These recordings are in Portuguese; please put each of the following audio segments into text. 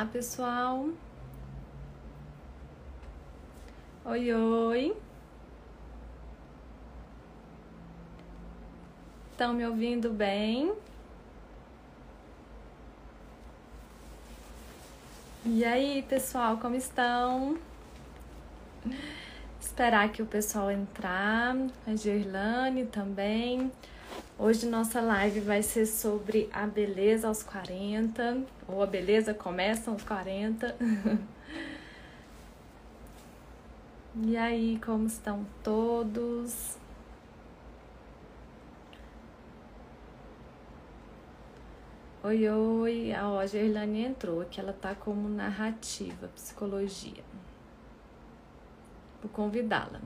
Olá, pessoal. Oi, oi. Estão me ouvindo bem? E aí, pessoal, como estão? Esperar que o pessoal entrar, a Gerlane também. Hoje nossa live vai ser sobre a beleza aos 40, ou a beleza começa aos 40. e aí, como estão todos? Oi, oi. A Gerlane entrou, que ela tá como narrativa, psicologia. Vou convidá-la.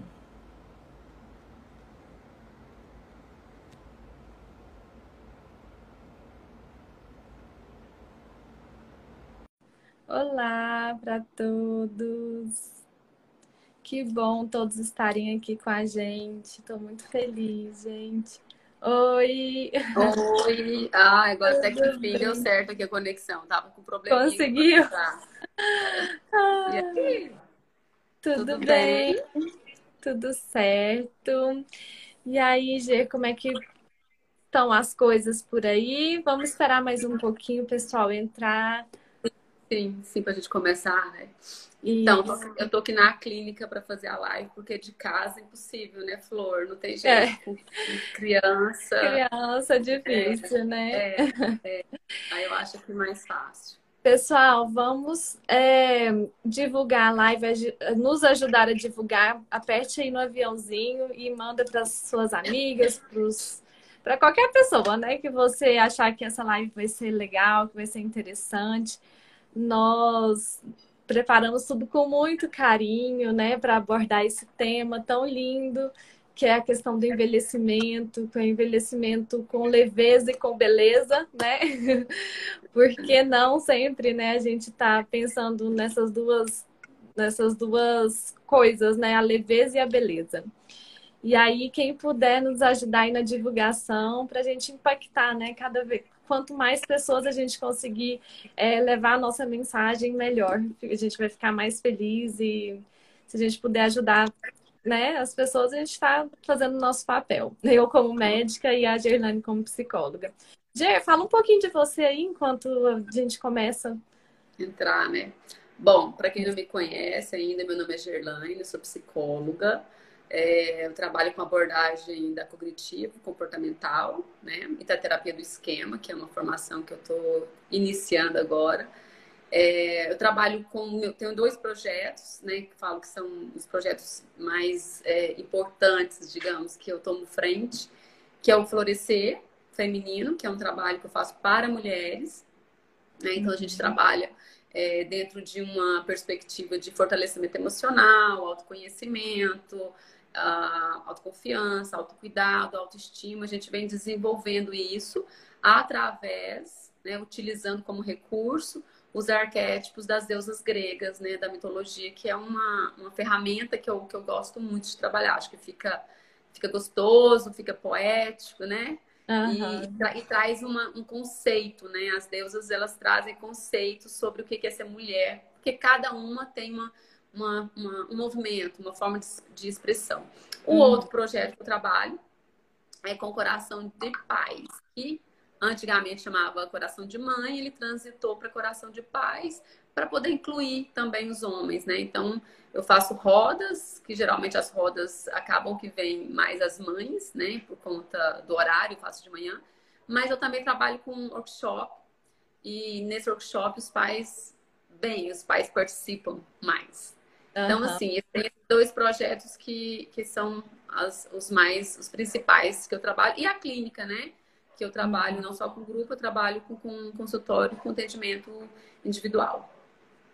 Olá para todos. Que bom todos estarem aqui com a gente. Estou muito feliz, gente. Oi! Oi! Ah, agora até que enfim deu certo aqui a conexão. Tava com problema. Conseguiu? Ah, tudo, tudo bem? bem? Tudo certo. E aí, Gê, como é que estão as coisas por aí? Vamos esperar mais um pouquinho o pessoal entrar. Sim, sim, para a gente começar, né? Então, Isso. eu tô aqui na clínica para fazer a live, porque de casa é impossível, né, Flor? Não tem jeito. É. Criança. Criança é difícil, é, né? É, é. Aí eu acho que é mais fácil. Pessoal, vamos é, divulgar a live, nos ajudar a divulgar. Aperte aí no aviãozinho e manda para suas amigas, para qualquer pessoa, né? Que você achar que essa live vai ser legal, que vai ser interessante. Nós preparamos tudo com muito carinho, né, para abordar esse tema tão lindo que é a questão do envelhecimento, com envelhecimento com leveza e com beleza, né? Porque não sempre, né, a gente está pensando nessas duas nessas duas coisas, né, a leveza e a beleza. E aí, quem puder nos ajudar aí na divulgação, para a gente impactar, né? Cada vez, quanto mais pessoas a gente conseguir é, levar a nossa mensagem, melhor. A gente vai ficar mais feliz e se a gente puder ajudar né, as pessoas, a gente está fazendo o nosso papel. Eu como médica e a Gerlane como psicóloga. Ger, fala um pouquinho de você aí enquanto a gente começa. Entrar, né? Bom, para quem não me conhece ainda, meu nome é Gerlane, sou psicóloga. É, eu trabalho com abordagem da cognitivo comportamental, né? E da terapia do esquema, que é uma formação que eu estou iniciando agora. É, eu trabalho com, eu tenho dois projetos, né? Que falo que são os projetos mais é, importantes, digamos, que eu tomo frente, que é o Florescer Feminino, que é um trabalho que eu faço para mulheres. Né? Então a gente uhum. trabalha é, dentro de uma perspectiva de fortalecimento emocional, autoconhecimento, uh, autoconfiança, autocuidado, autoestima. A gente vem desenvolvendo isso através, né, utilizando como recurso os arquétipos das deusas gregas, né, da mitologia, que é uma, uma ferramenta que eu, que eu gosto muito de trabalhar. Acho que fica, fica gostoso, fica poético, né? Uhum. E, tra e, traz uma, um conceito, né? As deusas, elas trazem conceitos sobre o que é ser mulher, porque cada uma tem uma, uma, uma, um movimento, uma forma de, de expressão. O uhum. outro projeto que eu trabalho é com Coração de Paz, que antigamente chamava Coração de Mãe, ele transitou para Coração de Paz, para poder incluir também os homens, né? Então, eu faço rodas, que geralmente as rodas acabam que vêm mais as mães, né? Por conta do horário, faço de manhã. Mas eu também trabalho com workshop, e nesse workshop os pais, bem, os pais participam mais. Uhum. Então, assim, tem dois projetos que, que são as, os mais, os principais que eu trabalho. E a clínica, né? Que eu trabalho uhum. não só com grupo, eu trabalho com, com consultório, com atendimento individual.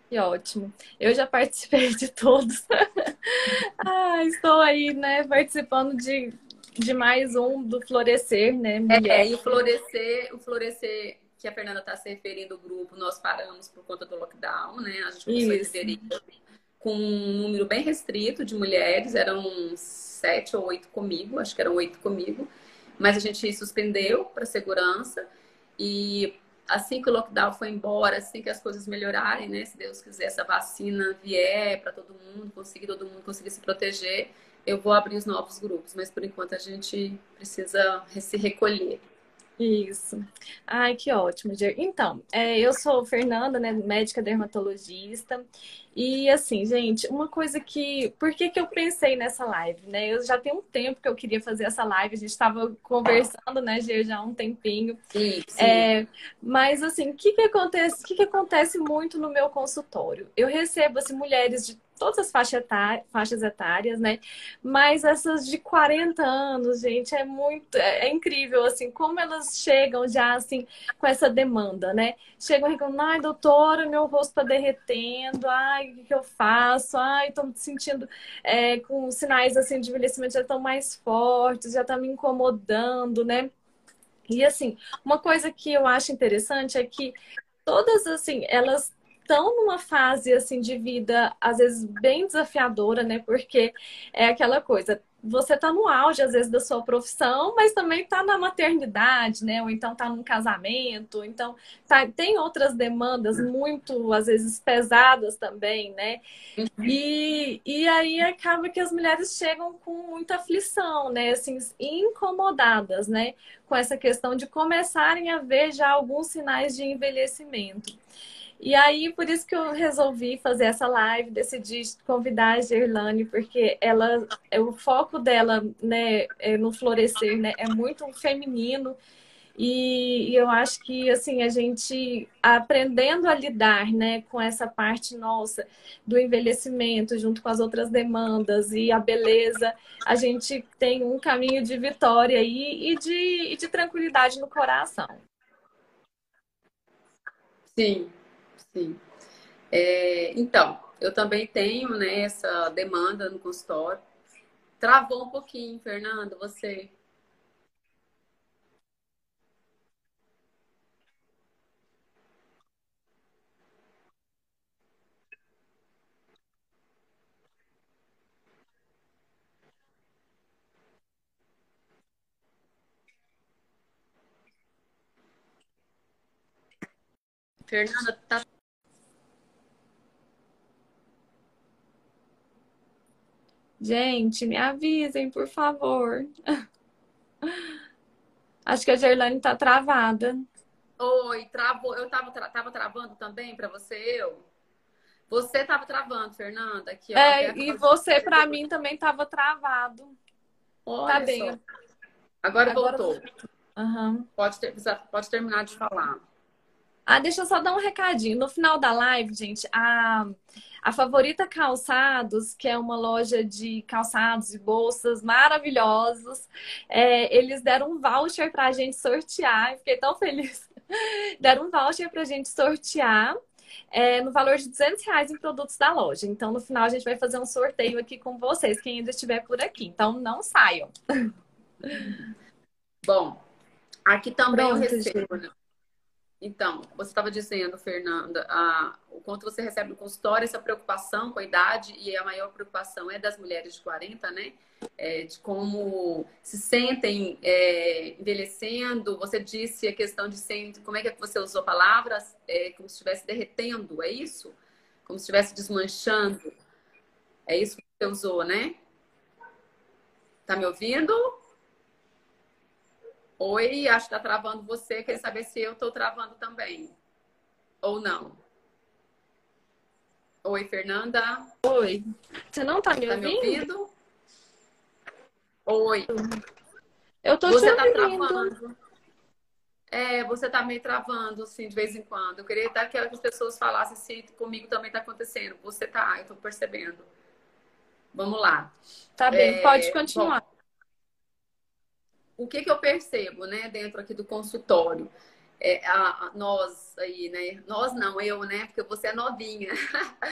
Que ótimo. Eu já participei de todos. ah, estou aí, né, participando de, de mais um do Florescer, né? É, e o Florescer, o Florescer que a Fernanda está se referindo ao grupo, nós paramos por conta do lockdown, né? A gente começou Isso. a com um número bem restrito de mulheres, eram sete ou oito comigo, acho que eram oito comigo, mas a gente suspendeu para segurança e assim que o lockdown foi embora, assim que as coisas melhorarem, né? Se Deus quiser, essa vacina vier para todo mundo, conseguir todo mundo conseguir se proteger, eu vou abrir os novos grupos. Mas por enquanto a gente precisa se recolher. Isso. Ai, que ótimo, Jer. Então, é, eu sou Fernanda, né, médica dermatologista. E assim, gente, uma coisa que. Por que, que eu pensei nessa live, né? Eu já tenho um tempo que eu queria fazer essa live, a gente estava conversando, né, Ger, já há um tempinho. Sim, sim. É, mas assim, o que, que acontece? O que, que acontece muito no meu consultório? Eu recebo assim, mulheres de todas as faixas etárias, né? Mas essas de 40 anos, gente, é muito, é, é, incrível, assim, como elas chegam já, assim, com essa demanda, né? Chegam reclamando, ai, doutora, meu rosto tá derretendo, ai, o que, eu faço? Ai, tô me sentindo é, com sinais, assim, de envelhecimento já estão mais fortes, já tá me incomodando, né? E, assim, uma coisa que eu acho interessante é que todas, assim, elas estão numa fase assim de vida às vezes bem desafiadora, né? Porque é aquela coisa, você está no auge às vezes da sua profissão, mas também está na maternidade, né? Ou então está num casamento, então tá, tem outras demandas muito às vezes pesadas também, né? E, e aí acaba que as mulheres chegam com muita aflição, né? Assim, incomodadas, né? Com essa questão de começarem a ver já alguns sinais de envelhecimento. E aí, por isso que eu resolvi fazer essa live, decidi convidar a Gerlane, porque ela, é, o foco dela né, é no florescer né, é muito feminino. E, e, eu acho que assim a gente aprendendo a lidar né, com essa parte nossa do envelhecimento junto com as outras demandas e a beleza, a gente tem um caminho de vitória e de, e de tranquilidade no coração. Sim, Sim. É, então, eu também tenho né, essa demanda no consultório. Travou um pouquinho, Fernando, você. Fernanda, tá Gente, me avisem, por favor. Acho que a Gerlane tá travada. Oi, travou. Eu tava, tra tava travando também para você, eu? Você tava travando, Fernanda. Aqui, ó, é, e você, para mim, também tava travado. Olha tá bem. Agora, Agora voltou. Uhum. Pode, ter, pode terminar de falar. Ah, deixa eu só dar um recadinho. No final da live, gente, a, a Favorita Calçados, que é uma loja de calçados e bolsas maravilhosos, é, eles deram um voucher para a gente sortear. fiquei tão feliz. deram um voucher para a gente sortear. É, no valor de 200 reais em produtos da loja. Então, no final, a gente vai fazer um sorteio aqui com vocês, quem ainda estiver por aqui. Então, não saiam. Bom, aqui também Pronto, eu recebo, né? Então, você estava dizendo, Fernanda, a, o quanto você recebe no consultório, essa preocupação com a idade, e a maior preocupação é das mulheres de 40, né? É, de como se sentem é, envelhecendo. Você disse a questão de ser, como é que você usou palavras? É, como se estivesse derretendo, é isso? Como se estivesse desmanchando. É isso que você usou, né? Tá me ouvindo? Oi, acho que tá travando você. Quer saber se eu tô travando também. Ou não? Oi, Fernanda. Oi. Você não tá me tá ouvindo? Me ouvindo? Oi. Eu tô você te tá travando. É, você tá meio travando, assim, de vez em quando. Eu queria até que as pessoas falassem se comigo também tá acontecendo. Você tá, eu tô percebendo. Vamos lá. Tá bem, é, pode continuar. Bom, o que, que eu percebo, né, dentro aqui do consultório? É, a, a, nós aí, né? Nós não, eu, né? Porque você é novinha.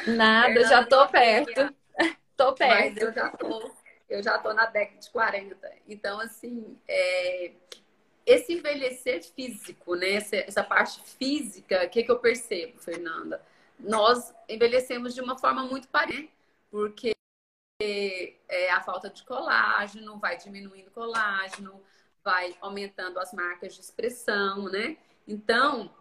Nada, já tô perto. tô perto. Mas eu já tô, eu já tô na década de 40. Então, assim, é, esse envelhecer físico, né? Essa, essa parte física, o que, que eu percebo, Fernanda? Nós envelhecemos de uma forma muito parecida, porque é, a falta de colágeno vai diminuindo colágeno, vai aumentando as marcas de expressão, né? Então,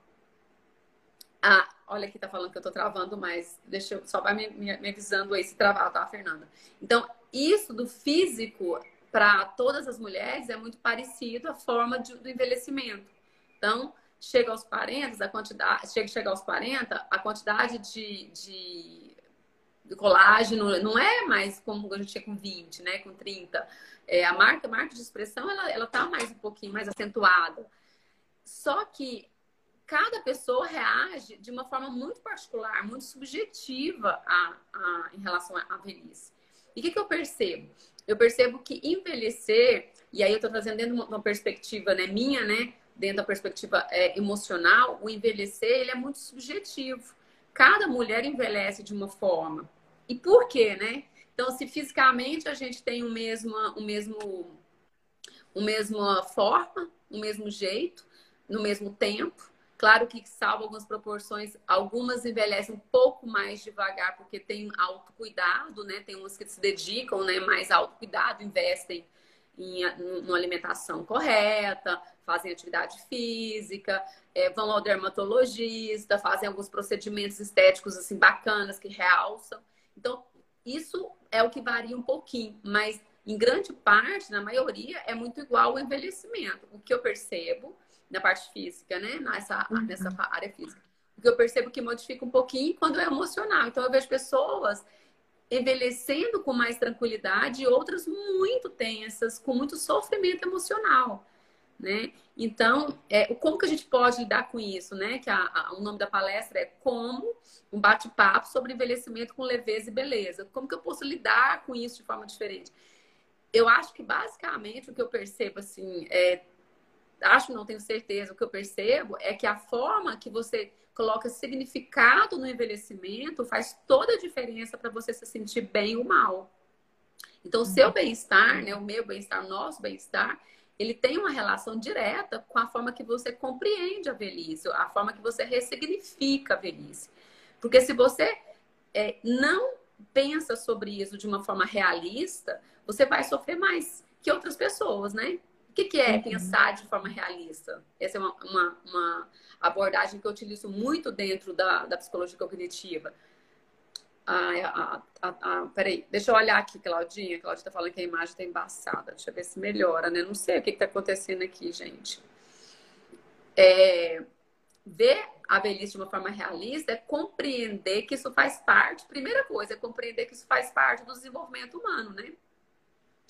Ah, olha aqui, tá falando que eu tô travando, mas deixa eu só vai me, me, me avisando aí se travar, tá, Fernanda? Então, isso do físico para todas as mulheres é muito parecido a forma de, do envelhecimento. Então, chega aos 40, a quantidade, chega, chega aos 40, a quantidade de, de, de, colágeno não é mais como a gente tinha com 20, né? Com 30. É, a marca, a marca de expressão, ela, ela tá mais um pouquinho mais acentuada. Só que cada pessoa reage de uma forma muito particular, muito subjetiva a, a em relação à velhice. E o que, que eu percebo? Eu percebo que envelhecer, e aí eu estou trazendo dentro de uma perspectiva né, minha, né? Dentro da perspectiva é, emocional, o envelhecer ele é muito subjetivo. Cada mulher envelhece de uma forma. E por quê, né? Então, se fisicamente a gente tem o mesmo, o mesmo, o mesma forma, o mesmo jeito, no mesmo tempo, Claro que salva algumas proporções, algumas envelhecem um pouco mais devagar porque tem autocuidado, né? Tem umas que se dedicam, né, mais autocuidado, investem em uma alimentação correta, fazem atividade física, é, vão ao dermatologista, fazem alguns procedimentos estéticos assim bacanas que realçam. Então, isso é o que varia um pouquinho, mas em grande parte, na maioria, é muito igual ao envelhecimento. O que eu percebo na parte física, né? Nessa, uhum. nessa área física. Porque eu percebo que modifica um pouquinho quando é emocional. Então eu vejo pessoas envelhecendo com mais tranquilidade e outras muito tensas, com muito sofrimento emocional. Né? Então, é, como que a gente pode lidar com isso, né? Que a, a, o nome da palestra é Como um bate-papo sobre envelhecimento com leveza e beleza. Como que eu posso lidar com isso de forma diferente? Eu acho que basicamente o que eu percebo assim é acho, não tenho certeza, o que eu percebo é que a forma que você coloca significado no envelhecimento faz toda a diferença para você se sentir bem ou mal. Então, o seu uhum. bem-estar, né, o meu bem-estar, o nosso bem-estar, ele tem uma relação direta com a forma que você compreende a velhice, a forma que você ressignifica a velhice. Porque se você é, não pensa sobre isso de uma forma realista, você vai sofrer mais que outras pessoas, né? que, que é uhum. pensar de forma realista? Essa é uma, uma, uma, abordagem que eu utilizo muito dentro da, da psicologia cognitiva. Ah, ah, ah, peraí, deixa eu olhar aqui, Claudinha. Claudinha tá falando que a imagem tá embaçada. Deixa eu ver se melhora, né? Não sei o que, que tá acontecendo aqui, gente. É, ver a velhice de uma forma realista é compreender que isso faz parte. Primeira coisa, é compreender que isso faz parte do desenvolvimento humano, né?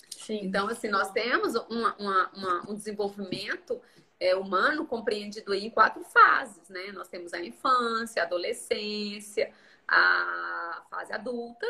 Sim. Então, assim, nós temos uma, uma, uma, um desenvolvimento é, humano compreendido em quatro fases, né? Nós temos a infância, a adolescência, a fase adulta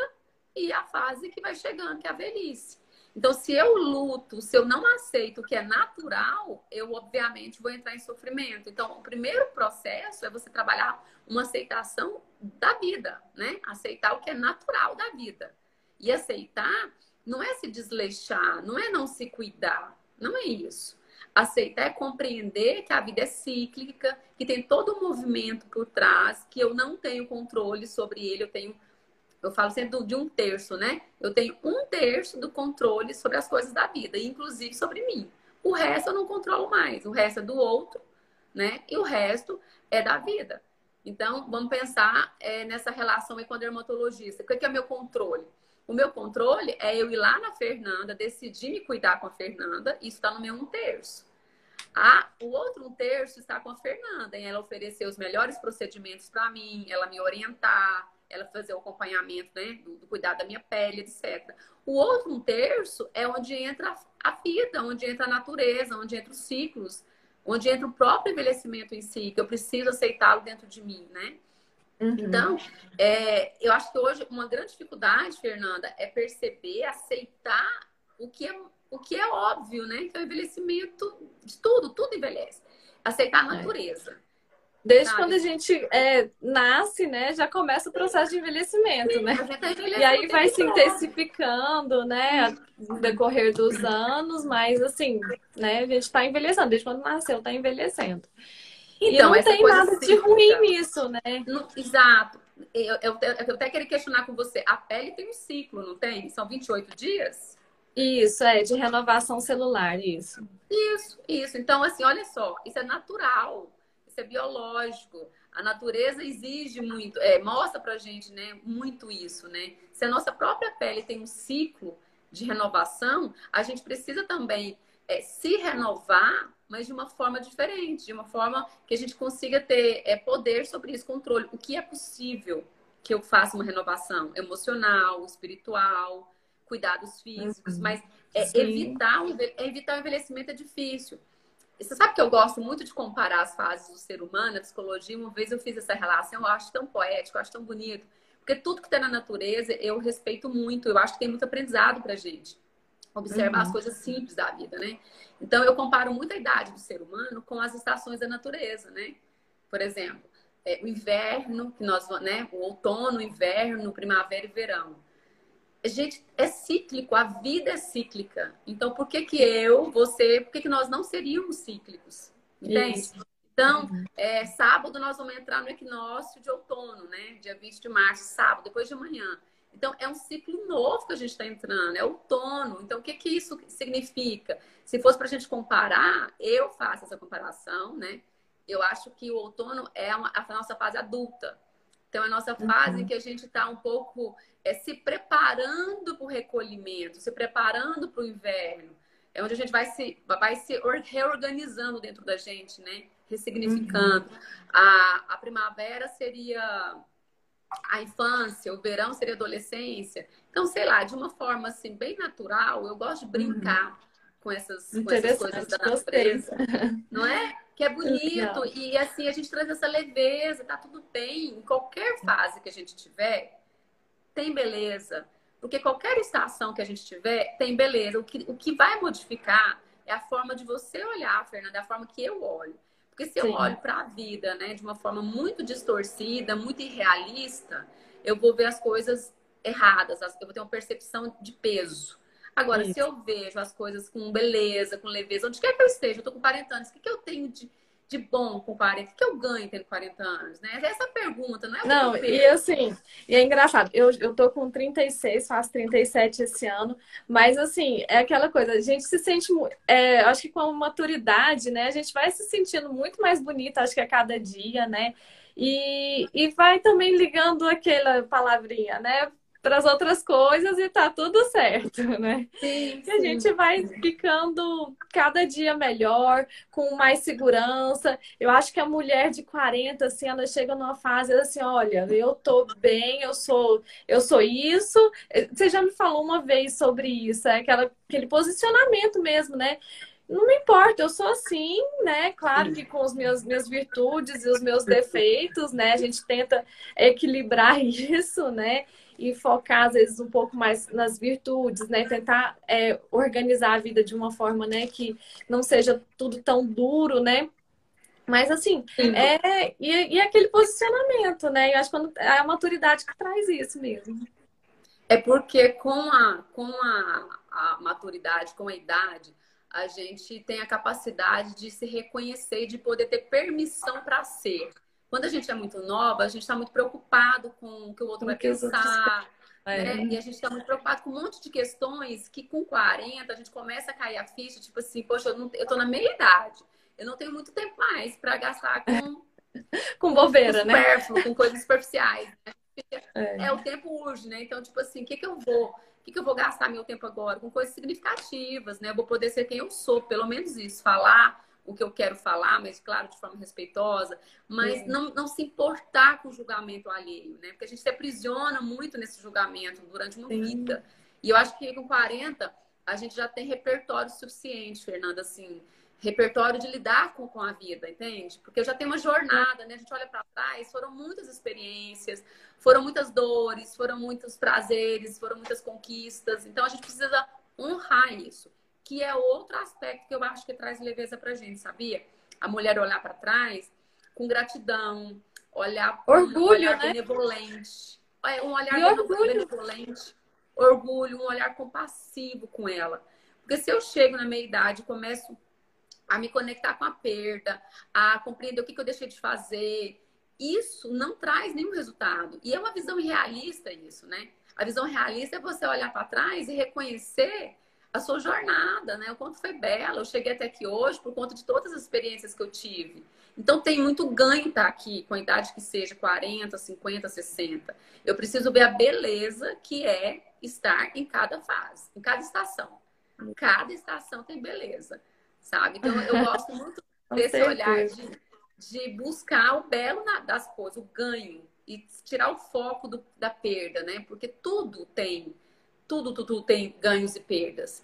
e a fase que vai chegando, que é a velhice. Então, se eu luto, se eu não aceito o que é natural, eu obviamente vou entrar em sofrimento. Então, o primeiro processo é você trabalhar uma aceitação da vida, né? Aceitar o que é natural da vida. E aceitar não é se desleixar, não é não se cuidar, não é isso. Aceitar é compreender que a vida é cíclica, que tem todo um movimento por trás, que eu não tenho controle sobre ele, eu tenho eu falo sempre de um terço, né? Eu tenho um terço do controle sobre as coisas da vida, inclusive sobre mim. O resto eu não controlo mais, o resto é do outro, né? E o resto é da vida. Então, vamos pensar é, nessa relação aí com a dermatologista. O que é meu controle? O meu controle é eu ir lá na Fernanda, decidir me cuidar com a Fernanda, isso está no meu um terço. Ah, o outro um terço está com a Fernanda, em ela oferecer os melhores procedimentos para mim, ela me orientar, ela fazer o acompanhamento, né, do, do cuidado da minha pele, etc. O outro um terço é onde entra a vida, onde entra a natureza, onde entra os ciclos, onde entra o próprio envelhecimento em si, que eu preciso aceitá-lo dentro de mim, né? Uhum. Então, é, eu acho que hoje uma grande dificuldade, Fernanda, é perceber, aceitar o que é, o que é óbvio, né? Que é o envelhecimento de tudo, tudo envelhece. Aceitar a é. natureza. Desde sabe? quando a gente é, nasce, né, já começa o processo de envelhecimento, Sim, né? Tá e aí vai se intensificando, né, no decorrer dos anos, mas assim, né, a gente está envelhecendo, desde quando nasceu, está envelhecendo. Então, e não tem nada de ruim nisso, né? No, exato. Eu, eu, eu até queria questionar com você. A pele tem um ciclo, não tem? São 28 dias? Isso, é, de renovação celular, isso. Isso, isso. Então, assim, olha só, isso é natural, isso é biológico. A natureza exige muito, é, mostra pra gente, né, muito isso, né? Se a nossa própria pele tem um ciclo de renovação, a gente precisa também é, se renovar, mas de uma forma diferente, de uma forma que a gente consiga ter é, poder sobre isso, controle. O que é possível que eu faça uma renovação emocional, espiritual, cuidados físicos, uhum. mas é, evitar, o, é evitar o envelhecimento é difícil. Você sabe que eu gosto muito de comparar as fases do ser humano, a psicologia. Uma vez eu fiz essa relação, eu acho tão poético, eu acho tão bonito. Porque tudo que tem na natureza eu respeito muito, eu acho que tem muito aprendizado pra gente. Observar uhum. as coisas simples da vida, né? Então eu comparo muito a idade do ser humano com as estações da natureza, né? Por exemplo, é, o inverno, que nós, né? O outono, inverno, primavera e verão gente, é cíclico, a vida é cíclica. Então, por que que eu, você, por que que nós não seríamos cíclicos? Entende? Isso. Então, uhum. é, sábado nós vamos entrar no equinócio de outono, né? Dia 20 de março, sábado, depois de amanhã. Então, é um ciclo novo que a gente está entrando, é outono. Então, o que, que isso significa? Se fosse para a gente comparar, eu faço essa comparação, né? Eu acho que o outono é uma, a nossa fase adulta. Então, é a nossa fase uhum. em que a gente está um pouco é, se preparando para o recolhimento, se preparando para o inverno. É onde a gente vai se, vai se reorganizando dentro da gente, né? Ressignificando. Uhum. A, a primavera seria a infância, o verão seria adolescência. Então, sei lá, de uma forma assim, bem natural, eu gosto de brincar uhum. com, essas, com essas coisas da natureza. Não é? Que é bonito. E assim, a gente traz essa leveza, tá tudo bem. Em qualquer fase que a gente tiver, tem beleza. Porque qualquer estação que a gente tiver tem beleza. O que, o que vai modificar é a forma de você olhar, Fernanda, é a forma que eu olho. Porque se eu Sim. olho para a vida, né, de uma forma muito distorcida, muito irrealista, eu vou ver as coisas erradas, eu vou ter uma percepção de peso. Agora, Isso. se eu vejo as coisas com beleza, com leveza, onde quer que eu esteja, eu tô com 40 anos, o que, que eu tenho de, de bom com 40? O que eu ganho tendo 40 anos? Né? Essa é a pergunta, não é? Não, e assim, e é engraçado, eu, eu tô com 36, faço 37 esse ano, mas assim, é aquela coisa, a gente se sente, é, acho que com a maturidade, né, a gente vai se sentindo muito mais bonita, acho que a cada dia, né? E, e vai também ligando aquela palavrinha, né? Para as outras coisas e tá tudo certo, né? Sim, sim. E a gente vai ficando cada dia melhor, com mais segurança. Eu acho que a mulher de 40, assim, ela chega numa fase assim, olha, eu tô bem, eu sou, eu sou isso. Você já me falou uma vez sobre isso, é aquela, aquele posicionamento mesmo, né? Não me importa, eu sou assim, né? Claro que com as minhas, minhas virtudes e os meus defeitos, né? A gente tenta equilibrar isso, né? e focar, às vezes, um pouco mais nas virtudes, né? Tentar é, organizar a vida de uma forma, né, que não seja tudo tão duro, né? Mas assim, é, e, e aquele posicionamento, né? Eu acho que quando, é a maturidade que traz isso mesmo. É porque com a, com a, a maturidade, com a idade, a gente tem a capacidade de se reconhecer, de poder ter permissão para ser. Quando a gente é muito nova, a gente está muito preocupado com o que o outro vai pensar. É. Né? E a gente está muito preocupado com um monte de questões que com 40 a gente começa a cair a ficha, tipo assim, poxa, eu, não, eu tô na meia idade. Eu não tenho muito tempo mais para gastar com. com bobeira, com né? Com coisas superficiais. Né? É. é. o tempo urge, né? Então, tipo assim, o que, que eu vou. O que, que eu vou gastar meu tempo agora? Com coisas significativas, né? Eu vou poder ser quem eu sou, pelo menos isso. Falar o que eu quero falar, mas claro, de forma respeitosa, mas não, não se importar com o julgamento alheio, né? Porque a gente se aprisiona muito nesse julgamento durante uma Sim. vida. E eu acho que com 40 a gente já tem repertório suficiente, Fernanda, assim, repertório de lidar com, com a vida, entende? Porque eu já tenho uma jornada, né? A gente olha para trás, foram muitas experiências, foram muitas dores, foram muitos prazeres, foram muitas conquistas. Então a gente precisa honrar isso que é outro aspecto que eu acho que traz leveza pra gente, sabia? A mulher olhar para trás com gratidão, olhar orgulho, um olhar né? benevolente, é, um olhar orgulho. benevolente, orgulho, um olhar compassivo com ela. Porque se eu chego na meia idade e começo a me conectar com a perda, a compreender o que, que eu deixei de fazer, isso não traz nenhum resultado. E é uma visão realista isso, né? A visão realista é você olhar para trás e reconhecer a sua jornada, né? O quanto foi bela. Eu cheguei até aqui hoje por conta de todas as experiências que eu tive. Então tem muito ganho estar aqui, com a idade que seja 40, 50, 60. Eu preciso ver a beleza que é estar em cada fase, em cada estação. Cada estação tem beleza, sabe? Então eu gosto muito desse olhar de, de buscar o belo das coisas, o ganho e tirar o foco do, da perda, né? Porque tudo tem, tudo, tudo tem ganhos e perdas.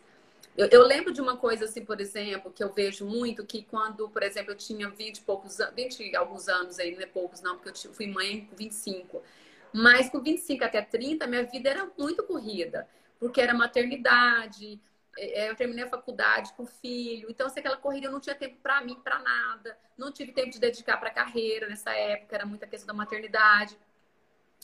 Eu, eu, lembro de uma coisa assim, por exemplo, que eu vejo muito, que quando, por exemplo, eu tinha 20 e poucos 20 alguns anos aí, não é poucos não, porque eu fui mãe com 25. Mas com 25 até 30, minha vida era muito corrida, porque era maternidade, eu terminei a faculdade com filho, então assim, aquela corrida eu não tinha tempo para mim, para nada, não tive tempo de dedicar para a carreira nessa época, era muita questão da maternidade.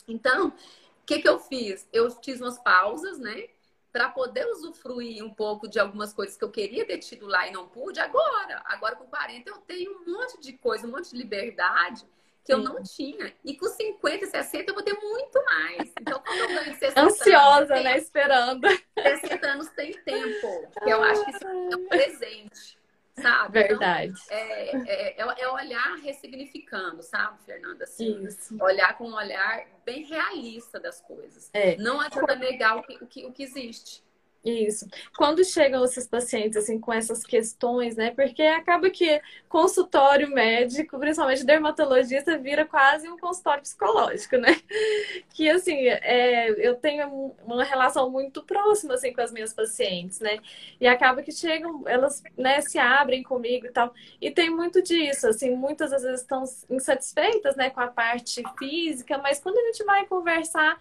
Então, o que, que eu fiz? Eu fiz umas pausas, né? para poder usufruir um pouco de algumas coisas que eu queria ter tido lá e não pude, agora. Agora com 40 eu tenho um monte de coisa, um monte de liberdade que eu não tinha. E com 50, 60 eu vou ter muito mais. Então, quando eu ganho 60 Ansiosa, anos, né? Esperando. 60 anos tem tempo. Que eu acho que isso é um presente sabe? Então, Verdade. Então, é, é, é, olhar ressignificando, sabe, Fernanda? Assim, Isso. Olhar com um olhar bem realista das coisas. É. Não adianta negar o que, o que, o que existe. Isso. Quando chegam esses pacientes assim com essas questões, né? Porque acaba que consultório médico, principalmente dermatologista, vira quase um consultório psicológico, né? Que assim, é, eu tenho uma relação muito próxima assim com as minhas pacientes, né? E acaba que chegam, elas, né, se abrem comigo e tal. E tem muito disso, assim, muitas às vezes estão insatisfeitas, né, com a parte física, mas quando a gente vai conversar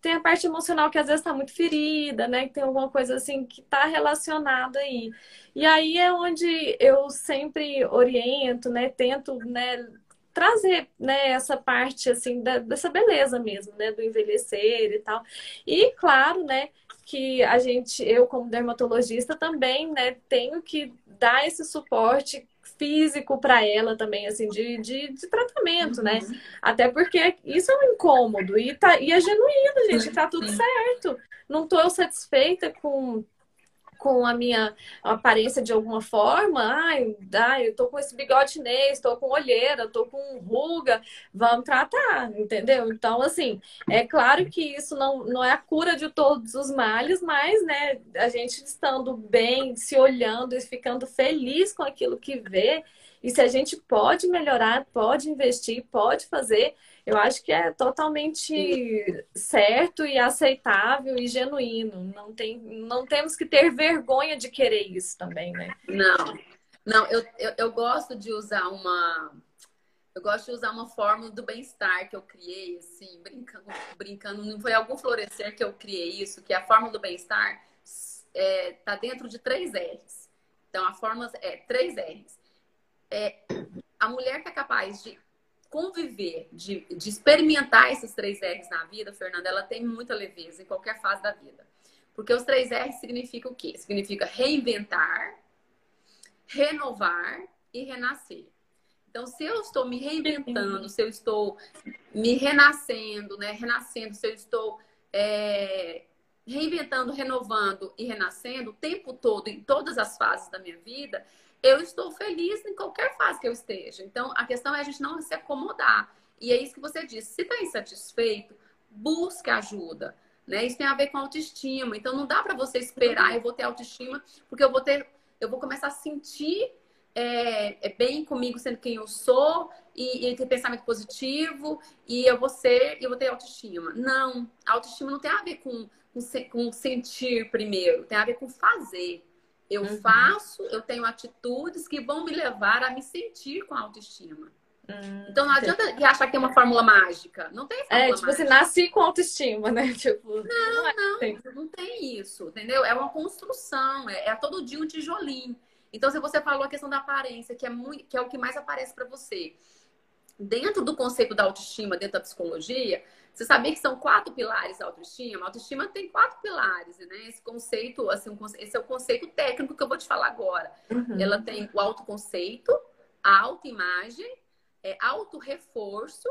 tem a parte emocional que às vezes está muito ferida, né? Que tem alguma coisa assim que está relacionada aí. E aí é onde eu sempre oriento, né? Tento, né? Trazer, né? Essa parte, assim, da, dessa beleza mesmo, né? Do envelhecer e tal. E, claro, né? Que a gente, eu como dermatologista também, né? Tenho que dar esse suporte físico para ela também, assim, de, de, de tratamento, né? uhum. né? Até porque isso é um incômodo e, tá, e é genuíno, gente, tá tudo certo. Não tô satisfeita com com a minha aparência de alguma forma, ai, ai eu tô com esse bigode chinês, tô com olheira, tô com ruga, vamos tratar, entendeu? Então, assim, é claro que isso não, não é a cura de todos os males, mas, né, a gente estando bem, se olhando e ficando feliz com aquilo que vê, e se a gente pode melhorar, pode investir, pode fazer, eu acho que é totalmente certo e aceitável e genuíno. Não, tem, não temos que ter vergonha de querer isso também, né? Não, não, eu, eu, eu gosto de usar uma. Eu gosto de usar uma fórmula do bem-estar que eu criei, assim, brincando, brincando. Não foi algum florescer que eu criei isso, que a fórmula do bem-estar é, tá dentro de três R's. Então, a fórmula é três R's. É, a mulher que é capaz de conviver, de, de experimentar esses três R's na vida, Fernanda, ela tem muita leveza em qualquer fase da vida. Porque os três R's significam o quê? Significa reinventar, renovar e renascer. Então, se eu estou me reinventando, se eu estou me renascendo, né? Renascendo, se eu estou é, reinventando, renovando e renascendo o tempo todo, em todas as fases da minha vida, eu estou feliz em qualquer fase que eu esteja. Então, a questão é a gente não se acomodar. E é isso que você disse. Se está insatisfeito, busque ajuda. Né? Isso tem a ver com autoestima. Então, não dá para você esperar, eu vou ter autoestima, porque eu vou ter, eu vou começar a sentir é, é bem comigo sendo quem eu sou e, e, ter pensamento positivo e eu vou ser, eu vou ter autoestima. Não, a autoestima não tem a ver com, com, com sentir primeiro, tem a ver com fazer. Eu uhum. faço, eu tenho atitudes que vão me levar a me sentir com autoestima. Hum, então não adianta achar que tem uma fórmula mágica. Não tem fórmula É, tipo, mágica. você nasce com autoestima, né? Tipo, não, não, é não, assim. não tem isso, entendeu? É uma construção, é, é todo dia um tijolinho. Então, se você falou a questão da aparência, que é, muito, que é o que mais aparece para você, dentro do conceito da autoestima, dentro da psicologia, você sabia que são quatro pilares da autoestima? A autoestima tem quatro pilares, né? Esse conceito, assim, esse é o conceito técnico que eu vou te falar agora. Uhum. Ela tem o autoconceito, a autoimagem, é, autorreforço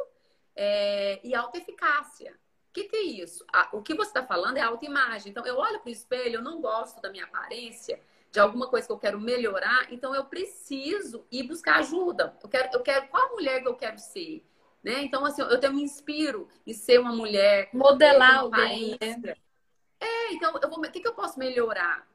é, e autoeficácia. que, que é isso? o que você está falando é autoimagem. Então, eu olho para o espelho, eu não gosto da minha aparência, de alguma coisa que eu quero melhorar, então eu preciso ir buscar ajuda. Eu quero, eu quero qual mulher que eu quero ser? Né? Então, assim, eu, eu me inspiro em ser uma mulher. Modelar alguém. Né? É, então, eu vou, o que, que eu posso melhorar?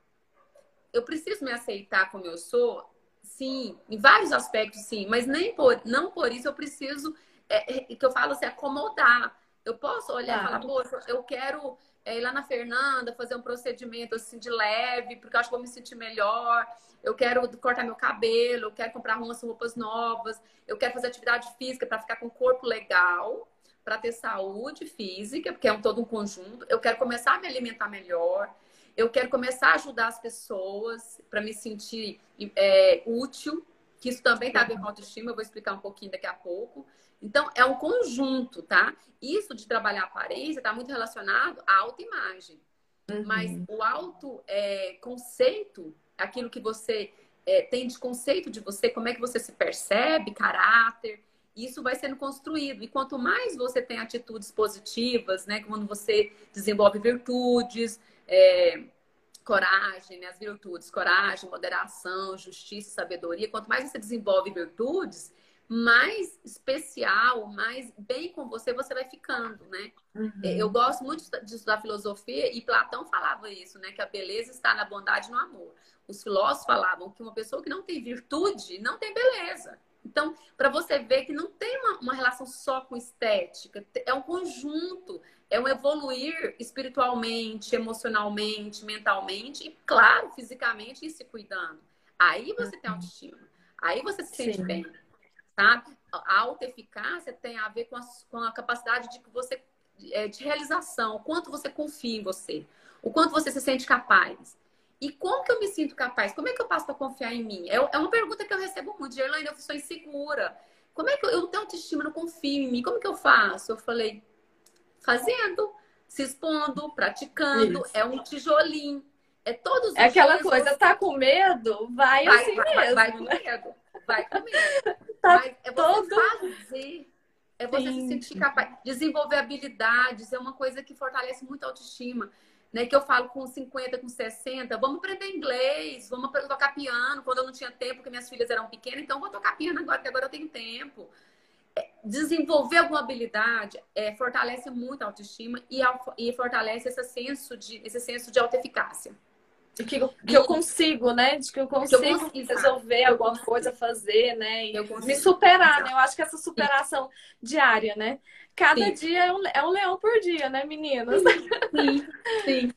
Eu preciso me aceitar como eu sou? Sim, em vários aspectos, sim, mas nem por, não por isso eu preciso, é, é, que eu falo assim, acomodar. Eu posso olhar e falar, poxa, eu quero é, ir lá na Fernanda, fazer um procedimento assim de leve, porque eu acho que vou me sentir melhor. Eu quero cortar meu cabelo, eu quero comprar umas roupas novas, eu quero fazer atividade física para ficar com o corpo legal, para ter saúde física, porque é um, todo um conjunto. Eu quero começar a me alimentar melhor. Eu quero começar a ajudar as pessoas para me sentir é, útil, que isso também está ver com autoestima, eu vou explicar um pouquinho daqui a pouco. Então, é um conjunto, tá? Isso de trabalhar a aparência está muito relacionado à autoimagem. Uhum. Mas o auto é, conceito, aquilo que você é, tem de conceito de você, como é que você se percebe, caráter, isso vai sendo construído. E quanto mais você tem atitudes positivas, né? Quando você desenvolve virtudes, é, coragem, né? As virtudes, coragem, moderação, justiça, sabedoria. Quanto mais você desenvolve virtudes, mais especial, mais bem com você você vai ficando, né? Uhum. Eu gosto muito de estudar filosofia e Platão falava isso, né? Que a beleza está na bondade e no amor. Os filósofos falavam que uma pessoa que não tem virtude não tem beleza. Então, para você ver que não tem uma, uma, relação só com estética, é um conjunto, é um evoluir espiritualmente, emocionalmente, mentalmente e, claro, fisicamente e se cuidando. Aí você tem uhum. autoestima. Aí você se sente Sim. bem tá? A autoeficácia tem a ver com a, com a capacidade de que você é, de realização, o quanto você confia em você, o quanto você se sente capaz. E como que eu me sinto capaz? Como é que eu passo para confiar em mim? É, é uma pergunta que eu recebo muito. Gerlaine, eu sou insegura. Como é que eu, eu não tenho autoestima, não confio em mim? Como que eu faço? Eu falei, fazendo, se expondo, praticando. Isso. É um tijolinho. É todos os É aquela coisa, você... tá com medo? Vai, vai assim vai, mesmo. Vai, vai com né? medo. Vai com medo. Tá Mas é você todo... fazer. É você Sim. se sentir capaz. Desenvolver habilidades é uma coisa que fortalece muito a autoestima. Né, que eu falo com 50, com 60, vamos aprender inglês, vamos tocar piano, quando eu não tinha tempo, porque minhas filhas eram pequenas, então vou tocar piano agora, que agora eu tenho tempo. É, desenvolver alguma habilidade é, fortalece muito a autoestima e, e fortalece esse senso de, esse senso de autoeficácia. De que, que eu consigo, né? De que eu consigo, eu consigo resolver alguma coisa, fazer, né? E me superar, né? Eu acho que essa superação diária, né? Cada sim. dia é um, é um leão por dia, né, meninas? Sim, sim.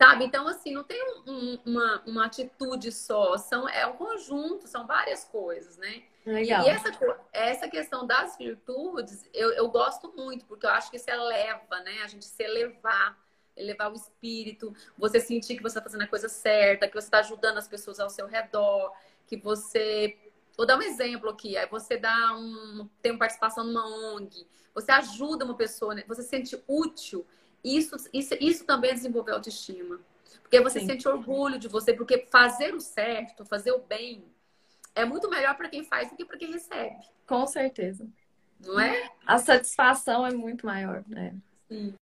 Sabe? Então, assim, não tem um, uma, uma atitude só, são, é um conjunto, são várias coisas, né? Legal. E, e essa, essa questão das virtudes, eu, eu gosto muito, porque eu acho que isso eleva, né? A gente se elevar elevar o espírito, você sentir que você está fazendo a coisa certa, que você está ajudando as pessoas ao seu redor, que você. Vou dar um exemplo aqui. Aí você dá um. tem uma participação numa ONG, você ajuda uma pessoa, né? você se sente útil. Isso, isso, isso também é desenvolver autoestima. Porque você Sim. sente orgulho de você, porque fazer o certo, fazer o bem, é muito melhor para quem faz do que para quem recebe. Com certeza. Não é? A satisfação é muito maior, né? Sim.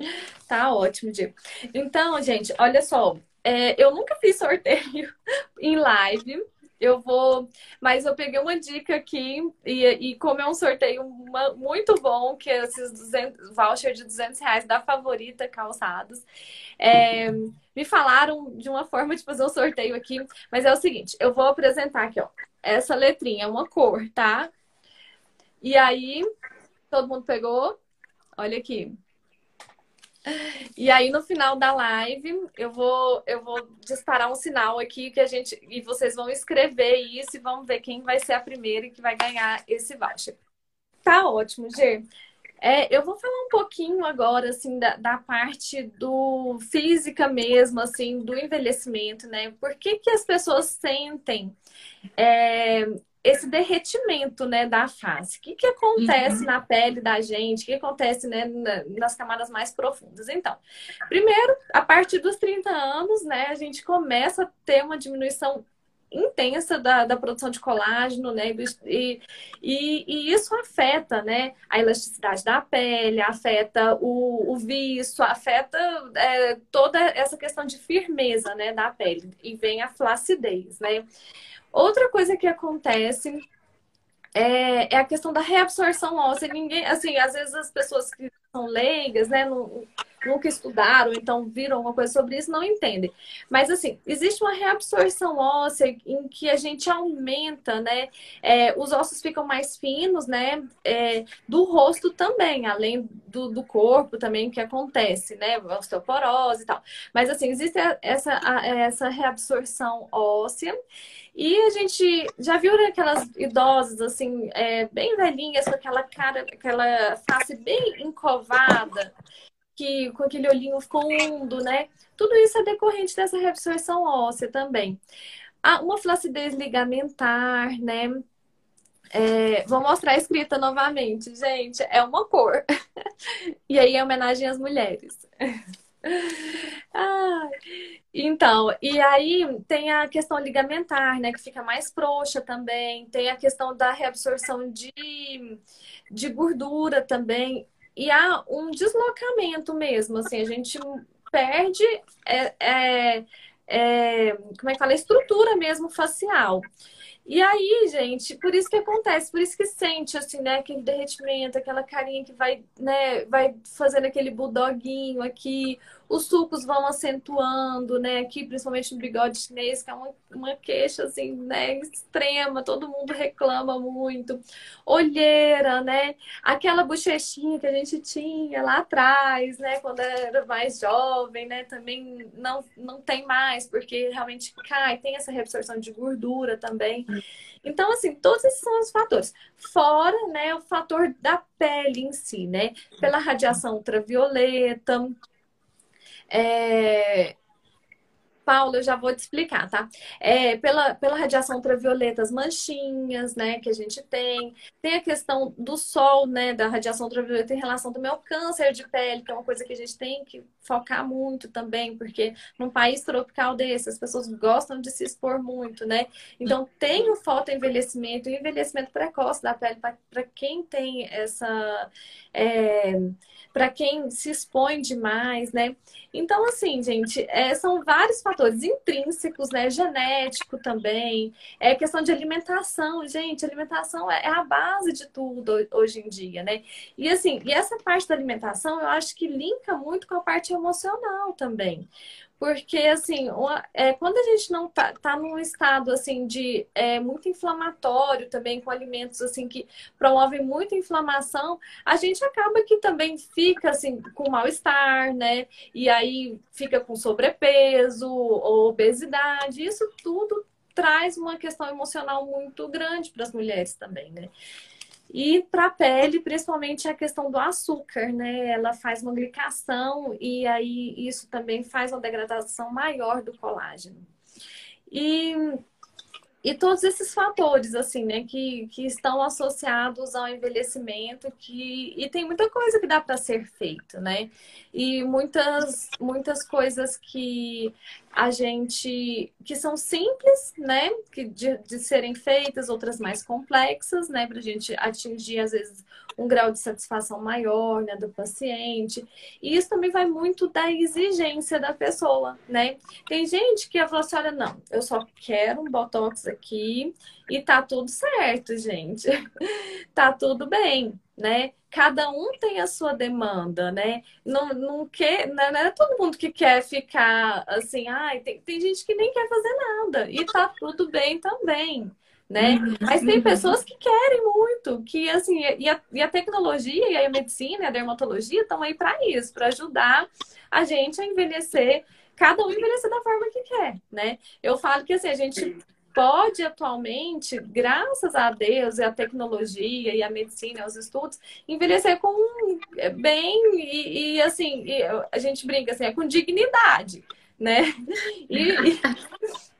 Tá ótimo, Diego. Então, gente, olha só. É, eu nunca fiz sorteio em live. Eu vou, mas eu peguei uma dica aqui e, e como é um sorteio uma, muito bom, que é esses 200, voucher de 200 reais da Favorita Calçados, é, me falaram de uma forma de fazer um sorteio aqui, mas é o seguinte, eu vou apresentar aqui, ó, essa letrinha, uma cor, tá? E aí, todo mundo pegou? Olha aqui. E aí no final da live eu vou eu vou disparar um sinal aqui que a gente e vocês vão escrever isso e vão ver quem vai ser a primeira e que vai ganhar esse voucher. Tá ótimo, Gê. É, eu vou falar um pouquinho agora assim da, da, parte do física mesmo, assim, do envelhecimento, né? Por que, que as pessoas sentem é, esse derretimento né, da face. O que, que acontece uhum. na pele da gente? O que acontece né, nas camadas mais profundas? Então, primeiro, a partir dos 30 anos, né, a gente começa a ter uma diminuição intensa da, da produção de colágeno, né? E, e, e, isso afeta, né? A elasticidade da pele, afeta o, o viço, afeta é, toda essa questão de firmeza, né, da pele. E vem a flacidez, né? Outra coisa que acontece é, é, a questão da reabsorção óssea. Ninguém, assim, às vezes as pessoas que são leigas, né, não, nunca estudaram, então viram alguma coisa sobre isso, não entendem. Mas, assim, existe uma reabsorção óssea em que a gente aumenta, né? É, os ossos ficam mais finos, né? É, do rosto também, além do, do corpo também, que acontece, né? Osteoporose e tal. Mas, assim, existe essa, essa reabsorção óssea. E a gente já viu aquelas idosas, assim, é, bem velhinhas, com aquela cara, aquela face bem encovada, que, com aquele olhinho fundo, né? Tudo isso é decorrente dessa reabsorção óssea também. Ah, uma flacidez ligamentar, né? É, vou mostrar a escrita novamente, gente. É uma cor. e aí é homenagem às mulheres. ah, então, e aí tem a questão ligamentar, né? Que fica mais frouxa também. Tem a questão da reabsorção de, de gordura também e há um deslocamento mesmo, assim, a gente perde é, é, é, como é que fala? A estrutura mesmo facial. E aí, gente, por isso que acontece, por isso que sente, assim, né, aquele derretimento, aquela carinha que vai, né, vai fazendo aquele bulldoguinho aqui, os sucos vão acentuando, né, aqui, principalmente no bigode chinês, que é uma, uma queixa, assim, né, extrema, todo mundo reclama muito. Olheira, né, aquela bochechinha que a gente tinha lá atrás, né, quando era mais jovem, né, também não, não tem mais, porque realmente cai, tem essa reabsorção de gordura também. Então, assim, todos esses são os fatores. Fora, né, o fator da pele em si, né? Pela radiação ultravioleta. É, Paula, eu já vou te explicar, tá? É, pela, pela radiação ultravioleta, as manchinhas, né, que a gente tem. Tem a questão do sol, né, da radiação ultravioleta em relação também ao câncer de pele, que é uma coisa que a gente tem que focar muito também, porque num país tropical desse, as pessoas gostam de se expor muito, né? Então, tem o fotoenvelhecimento e envelhecimento precoce da pele para quem tem essa. É, para quem se expõe demais, né? Então, assim, gente, é, são vários fatores intrínsecos, né? Genético também, é questão de alimentação, gente. Alimentação é, é a base de tudo hoje em dia, né? E assim, e essa parte da alimentação eu acho que linka muito com a parte emocional também. Porque, assim, é, quando a gente não tá, tá num estado, assim, de é, muito inflamatório também, com alimentos, assim, que promovem muita inflamação, a gente acaba que também fica, assim, com mal-estar, né? E aí fica com sobrepeso obesidade. Isso tudo traz uma questão emocional muito grande para as mulheres também, né? E para a pele, principalmente a questão do açúcar, né? Ela faz uma glicação e aí isso também faz uma degradação maior do colágeno. E e todos esses fatores, assim, né, que, que estão associados ao envelhecimento, que, e tem muita coisa que dá para ser feito, né? E muitas, muitas coisas que a gente, que são simples, né, que de, de serem feitas, outras mais complexas, né, para a gente atingir, às vezes, um grau de satisfação maior, né, do paciente. E isso também vai muito da exigência da pessoa, né? Tem gente que fala assim, olha, não, eu só quero um botox aqui e tá tudo certo, gente. tá tudo bem, né? Cada um tem a sua demanda, né? Não, não, quer, não é todo mundo que quer ficar assim, ai, tem, tem gente que nem quer fazer nada e tá tudo bem também né? Uhum. Mas tem pessoas que querem muito, que assim, e a, e a tecnologia e a medicina e a dermatologia estão aí para isso, para ajudar a gente a envelhecer, cada um envelhecer da forma que quer, né? Eu falo que assim, a gente pode atualmente, graças a Deus e a tecnologia e a medicina, os estudos, envelhecer com é, bem e, e assim, e a gente brinca assim, é com dignidade, né? E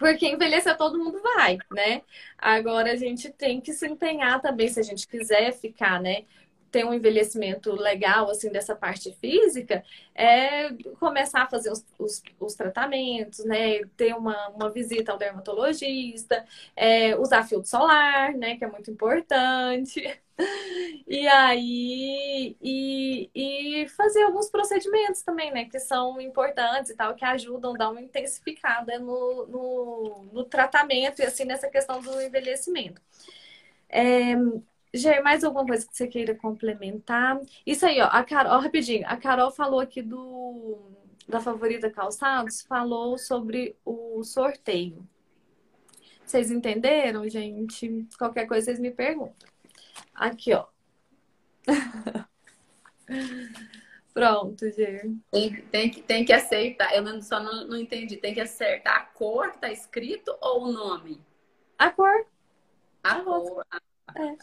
porque envelhecer todo mundo vai, né? Agora a gente tem que se empenhar também, se a gente quiser ficar, né? Ter um envelhecimento legal, assim, dessa parte física, é começar a fazer os, os, os tratamentos, né? Ter uma, uma visita ao dermatologista, é, usar filtro solar, né? Que é muito importante. E aí, e, e fazer alguns procedimentos também, né? Que são importantes e tal, que ajudam a dar uma intensificada no, no, no tratamento e assim nessa questão do envelhecimento. É, Gê, mais alguma coisa que você queira complementar? Isso aí, ó, a Carol, ó, rapidinho, a Carol falou aqui do da Favorita Calçados, falou sobre o sorteio. Vocês entenderam, gente? Qualquer coisa vocês me perguntam. Aqui, ó. Pronto, Gê. Tem, tem, que, tem que aceitar. Eu só não, não entendi. Tem que acertar a cor que tá escrito ou o nome? A cor. A, a cor. Ah, é.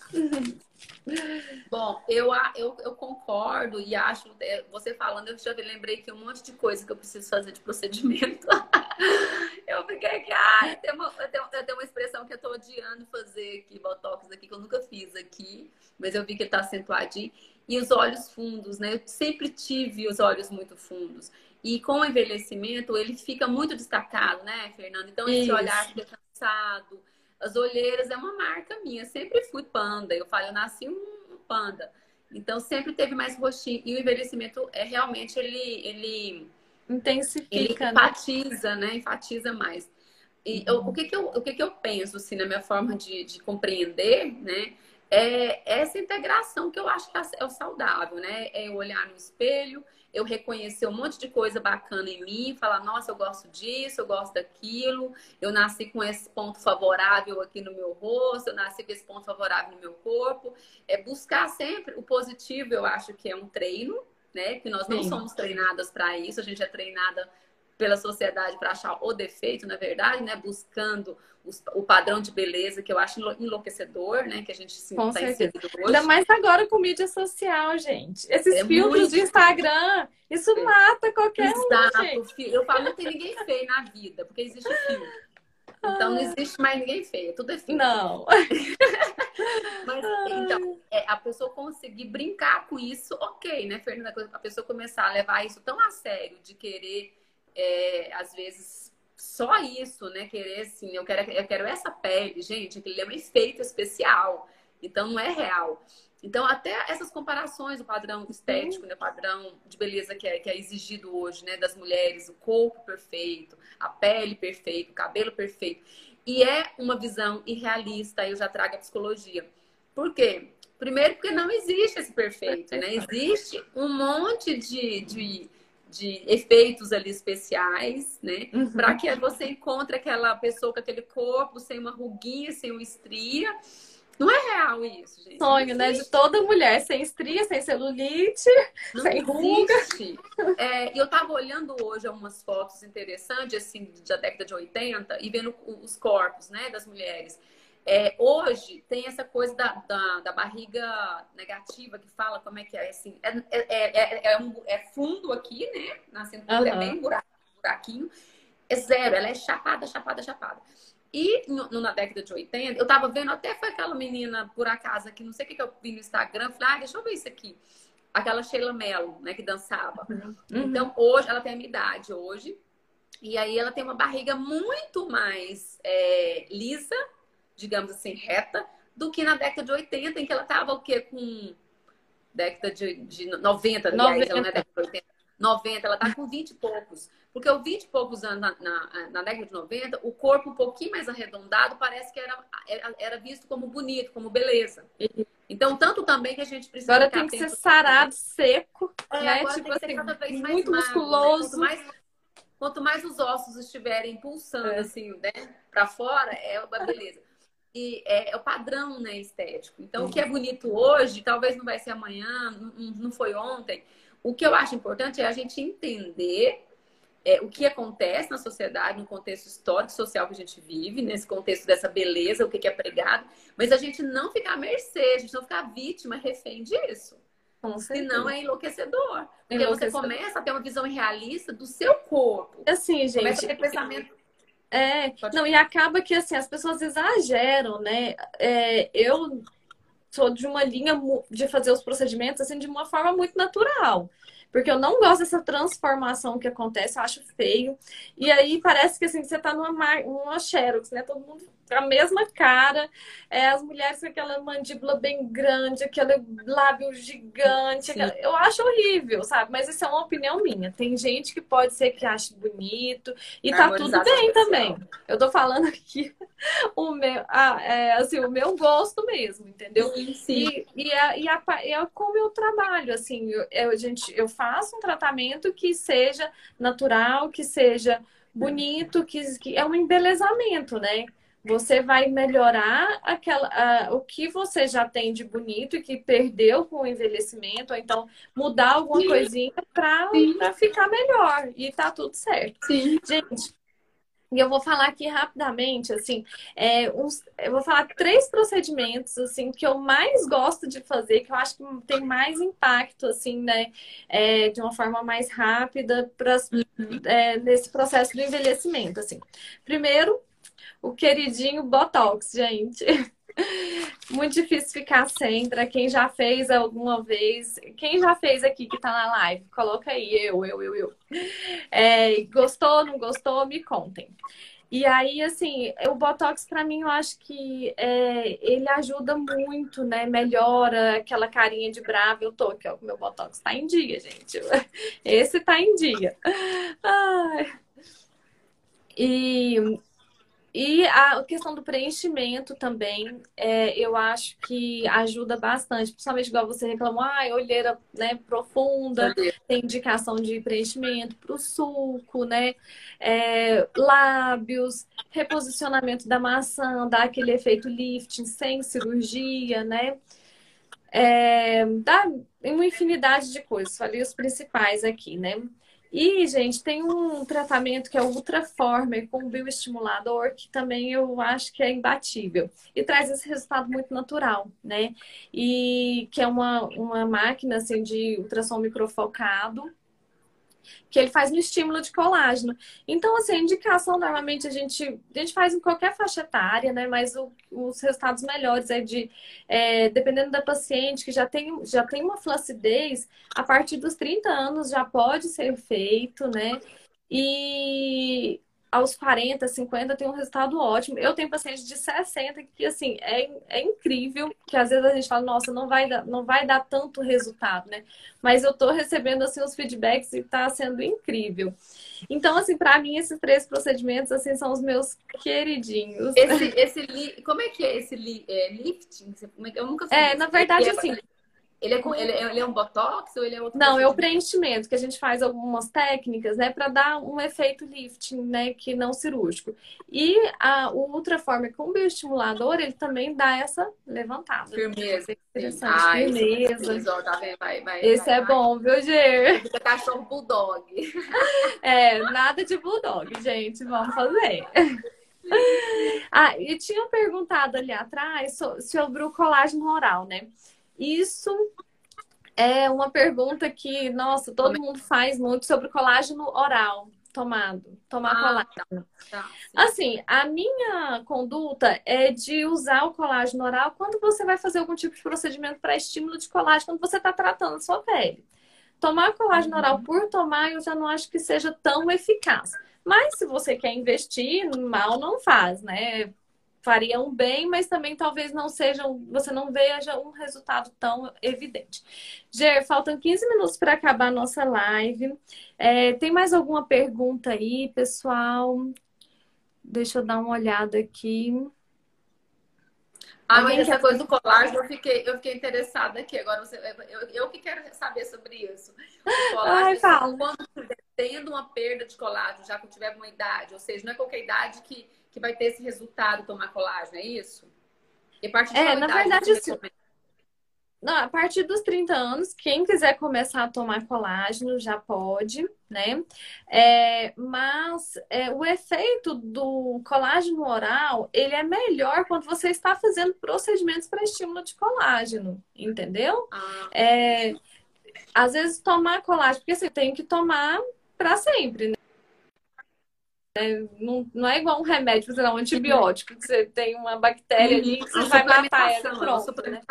Bom, eu, eu, eu concordo e acho, é, você falando, eu já lembrei que um monte de coisa que eu preciso fazer de procedimento. eu fiquei aqui, ah, tem uma, eu tenho, eu tenho uma expressão que eu tô odiando fazer aqui, botox aqui, que eu nunca fiz aqui, mas eu vi que ele tá acentuadinho. E os olhos fundos, né? Eu sempre tive os olhos muito fundos. E com o envelhecimento, ele fica muito destacado, né, Fernanda? Então, esse Isso. olhar fica cansado as olheiras é uma marca minha. Sempre fui panda. Eu falo, eu nasci um panda. Então sempre teve mais roxinho. E o envelhecimento é realmente ele ele intensifica, ele né? enfatiza, né? Enfatiza mais. E eu, o que que eu o que que eu penso assim na minha forma de, de compreender, né? É essa integração que eu acho que é o saudável, né? É olhar no espelho, eu reconhecer um monte de coisa bacana em mim, falar, nossa, eu gosto disso, eu gosto daquilo, eu nasci com esse ponto favorável aqui no meu rosto, eu nasci com esse ponto favorável no meu corpo. É buscar sempre o positivo, eu acho que é um treino, né? Que nós não Sim. somos treinadas para isso, a gente é treinada pela sociedade para achar o defeito, na verdade, né? Buscando os, o padrão de beleza que eu acho enlouquecedor, né? Que a gente se está inserido hoje. Ainda mais agora com mídia social, gente. Esses é filtros muito... de Instagram, isso é. mata qualquer Exato. um, gente. Eu falo, não tem ninguém feio na vida, porque existe filtro. Então não existe mais ninguém feio, tudo é feio. Não. Mas então, é, a pessoa conseguir brincar com isso, ok, né, Fernanda? A pessoa começar a levar isso tão a sério, de querer é, às vezes, só isso, né? Querer assim, eu quero, eu quero essa pele, gente, aquele é um efeito especial. Então, não é real. Então, até essas comparações, o padrão estético, né, o padrão de beleza que é, que é exigido hoje, né, das mulheres, o corpo perfeito, a pele perfeita, o cabelo perfeito. E é uma visão irrealista, eu já trago a psicologia. Por quê? Primeiro, porque não existe esse perfeito, né? Existe um monte de, de de efeitos ali especiais, né? Uhum. Para que você encontre aquela pessoa com aquele corpo sem uma ruguinha, sem uma estria. Não é real isso, gente. Sonho, né? De toda mulher, sem estria, sem celulite, não sem ruga. É, eu tava olhando hoje algumas fotos interessantes, assim, da década de 80, e vendo os corpos, né, das mulheres. É, hoje tem essa coisa da, da, da, barriga negativa que fala como é que é assim. É, é, é, é, um, é fundo aqui, né? Na cintura, uhum. é bem buraquinho. É zero, ela é chapada, chapada, chapada. E no, na década de 80, eu tava vendo, até foi aquela menina, por acaso, aqui, não sei o que, que eu vi no Instagram, falei, ah, deixa eu ver isso aqui. Aquela Sheila Mello, né, que dançava. Uhum. Então, hoje, ela tem a minha idade hoje. E aí ela tem uma barriga muito mais é, lisa, digamos assim, reta, do que na década de 80, em que ela estava o quê? Com década de, de 90, 90. Aliás, ela não é década de 80. 90, ela está com 20 e poucos. Porque os 20 e poucos anos na, na, na, década de 90, o corpo um pouquinho mais arredondado parece que era, era, era visto como bonito, como beleza. Então, tanto também que a gente precisa. Agora tem que ser sarado, seco, é, né? Tipo assim, muito né? musculoso. Né? Quanto, mais, quanto mais os ossos estiverem pulsando, é. assim, né, para fora, é uma beleza e é, é, o padrão né, estético. Então, uhum. o que é uhum. bonito hoje, talvez não vai ser amanhã, não, não foi ontem. O que eu acho importante é a gente entender é, o que acontece na sociedade, no contexto histórico social que a gente vive, nesse contexto dessa beleza, o que é pregado, mas a gente não ficar à mercê, a gente não ficar vítima, refém disso. Senão é enlouquecedor. Porque enlouquecedor. você começa a ter uma visão realista do seu corpo. Assim, gente. Começa a ter pensamento é, Pode não, e acaba que assim, as pessoas exageram, né? É, eu sou de uma linha de fazer os procedimentos assim de uma forma muito natural. Porque eu não gosto dessa transformação que acontece, eu acho feio. E aí parece que assim, você tá numa, numa Xerox, né? Todo mundo a mesma cara, é, as mulheres com aquela mandíbula bem grande, aquele lábio gigante. Aquela... Eu acho horrível, sabe? Mas isso é uma opinião minha. Tem gente que pode ser que ache bonito e tá tudo bem também. Eu tô falando aqui o meu, ah, é, assim, o meu gosto mesmo, entendeu? Sim, sim. E, e, a, e, a, e é como eu trabalho, assim, eu, eu, gente, eu faço um tratamento que seja natural, que seja bonito, que, que é um embelezamento, né? Você vai melhorar aquela, o que você já tem de bonito e que perdeu com o envelhecimento, ou então mudar alguma Sim. coisinha para ficar melhor. E tá tudo certo. Sim. Gente, e eu vou falar aqui rapidamente, assim, é, uns, eu vou falar três procedimentos, assim, que eu mais gosto de fazer, que eu acho que tem mais impacto, assim, né, é, de uma forma mais rápida pra, uhum. é, nesse processo do envelhecimento, assim. Primeiro, o queridinho Botox, gente. Muito difícil ficar sem. Para quem já fez alguma vez, quem já fez aqui que tá na live, coloca aí, eu, eu, eu, eu. É, gostou, não gostou? Me contem. E aí, assim, o Botox, para mim, eu acho que é, ele ajuda muito, né? Melhora aquela carinha de brava. Eu tô aqui, ó, o meu Botox tá em dia, gente. Esse tá em dia. Ai. E e a questão do preenchimento também, é, eu acho que ajuda bastante, principalmente igual você reclamou, ah, olheira né, profunda, tem indicação de preenchimento para o suco, né? É, lábios, reposicionamento da maçã, dá aquele efeito lifting sem cirurgia, né? É, dá uma infinidade de coisas, falei os principais aqui, né? E, gente, tem um tratamento que é o Ultraformer com bioestimulador, que também eu acho que é imbatível. E traz esse resultado muito natural, né? E que é uma, uma máquina assim, de ultrassom microfocado que ele faz no estímulo de colágeno. Então, assim, a indicação normalmente a gente, a gente faz em qualquer faixa etária, né? Mas o, os resultados melhores é de, é, dependendo da paciente que já tem, já tem uma flacidez, a partir dos 30 anos já pode ser feito, né? E aos 40, 50 tem um resultado ótimo. Eu tenho pacientes de 60 que, assim, é, é incrível, que às vezes a gente fala, nossa, não vai dar, não vai dar tanto resultado, né? Mas eu tô recebendo, assim, os feedbacks e tá sendo incrível. Então, assim, para mim, esses três procedimentos, assim, são os meus queridinhos. Esse, esse como é que é esse li, é, lifting? É eu nunca sei. É, na verdade, assim... Ele é, com, ele, é, ele é um botox ou ele é outro? Não, é o preenchimento, que a gente faz algumas técnicas, né, para dar um efeito lifting, né, que não cirúrgico. E a, o Ultraformer com bioestimulador, ele também dá essa levantada. Firmeza. Interessante, ah, firmeza. Esse, ó, tá vendo? Vai, vai, esse vai, é bom, viu, Ger? Fica cachorro bulldog. É, nada de bulldog, gente. Vamos fazer. Ah, e tinha perguntado ali atrás sobre o colágeno oral, né? Isso é uma pergunta que, nossa, todo mundo faz muito sobre colágeno oral tomado, tomar ah, colágeno. Tá, tá, assim, a minha conduta é de usar o colágeno oral quando você vai fazer algum tipo de procedimento para estímulo de colágeno, quando você está tratando a sua pele. Tomar colágeno uhum. oral por tomar, eu já não acho que seja tão eficaz. Mas se você quer investir, mal não faz, né? Fariam bem, mas também talvez não sejam, você não veja um resultado tão evidente. Ger, faltam 15 minutos para acabar a nossa live. É, tem mais alguma pergunta aí, pessoal? Deixa eu dar uma olhada aqui. Ah, mas essa coisa do colágeno, eu fiquei, eu fiquei interessada aqui. Agora, você, eu, eu que quero saber sobre isso. O colágeno, Ai, fala. quando tendo uma perda de colágeno, já que eu tiver uma idade, ou seja, não é qualquer idade que que vai ter esse resultado tomar colágeno, é isso? E a partir de é, na verdade, assim, não, a partir dos 30 anos, quem quiser começar a tomar colágeno já pode, né? É, mas é, o efeito do colágeno oral, ele é melhor quando você está fazendo procedimentos para estímulo de colágeno, entendeu? Ah, é, às vezes tomar colágeno, porque você tem que tomar para sempre, né? Não, não é igual um remédio, você dá um antibiótico, que você tem uma bactéria ali que você vai matar ela pronto, né?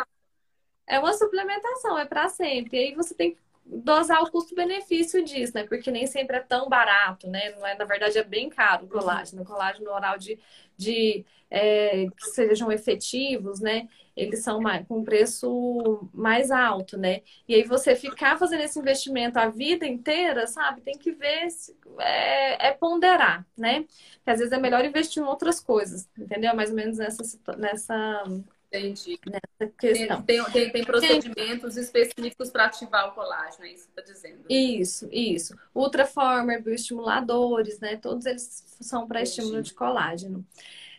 É uma suplementação, é para sempre. E aí você tem que dosar o custo-benefício disso, né? Porque nem sempre é tão barato, né? Não é, na verdade, é bem caro o colágeno. O colágeno oral de, de é, que sejam efetivos, né? Eles são mais, com preço mais alto, né? E aí você ficar fazendo esse investimento a vida inteira, sabe? Tem que ver, se, é, é ponderar, né? Porque às vezes é melhor investir em outras coisas, entendeu? Mais ou menos nessa, nessa Entendi. Nessa questão. Tem, tem, tem procedimentos Gente, específicos para ativar o colágeno, é isso que está dizendo. Isso, isso. Ultraformer, bioestimuladores, né? Todos eles são para estímulo de colágeno.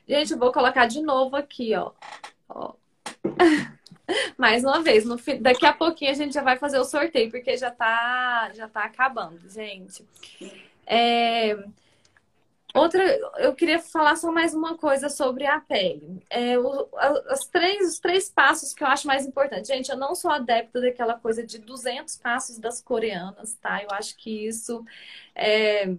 Gente, eu vou colocar de novo aqui, ó. ó. Mais uma vez, no, daqui a pouquinho a gente já vai fazer o sorteio, porque já tá, já tá acabando, gente. É... Outra, eu queria falar só mais uma coisa sobre a pele. É, o, as três, os três passos que eu acho mais importantes. Gente, eu não sou adepta daquela coisa de 200 passos das coreanas, tá? Eu acho que isso é,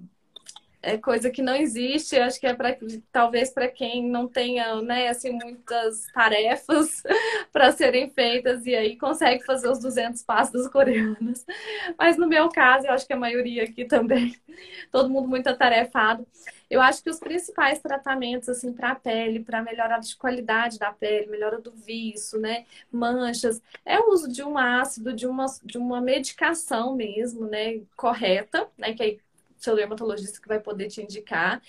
é coisa que não existe. Eu acho que é para talvez para quem não tenha, né, assim, muitas tarefas para serem feitas e aí consegue fazer os 200 passos coreanos. Mas no meu caso, eu acho que a maioria aqui também, todo mundo muito atarefado. Eu acho que os principais tratamentos assim para a pele, para melhorar a qualidade da pele, melhora do viço, né, manchas, é o uso de um ácido, de uma de uma medicação mesmo, né, correta, né, que aí seu dermatologista que vai poder te indicar.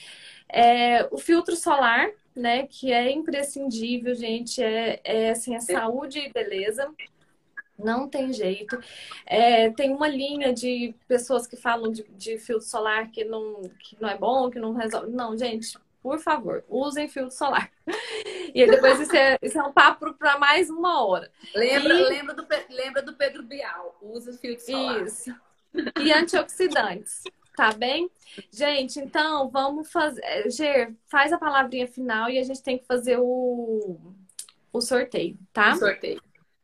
É, o filtro solar, né, que é imprescindível, gente, é, é assim, é saúde e beleza. Não tem jeito. É, tem uma linha de pessoas que falam de, de, filtro solar que não, que não é bom, que não resolve. Não, gente, por favor, usem filtro solar. E depois isso é, isso é um papo para mais uma hora. Lembra, e... lembra, do, lembra do Pedro Bial, usa filtro solar. Isso. E antioxidantes. Tá bem? Gente, então vamos fazer. É, Ger, faz a palavrinha final e a gente tem que fazer o, o sorteio, tá? O sorteio.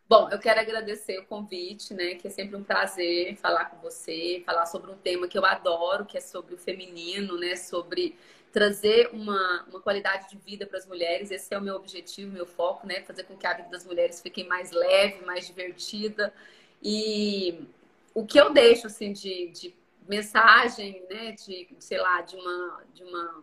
Bom, eu quero agradecer o convite, né? Que é sempre um prazer falar com você, falar sobre um tema que eu adoro, que é sobre o feminino, né? Sobre trazer uma, uma qualidade de vida para as mulheres. Esse é o meu objetivo, meu foco, né? Fazer com que a vida das mulheres fique mais leve, mais divertida. E o que eu deixo, assim, de, de mensagem, né, de, sei lá, de uma, de uma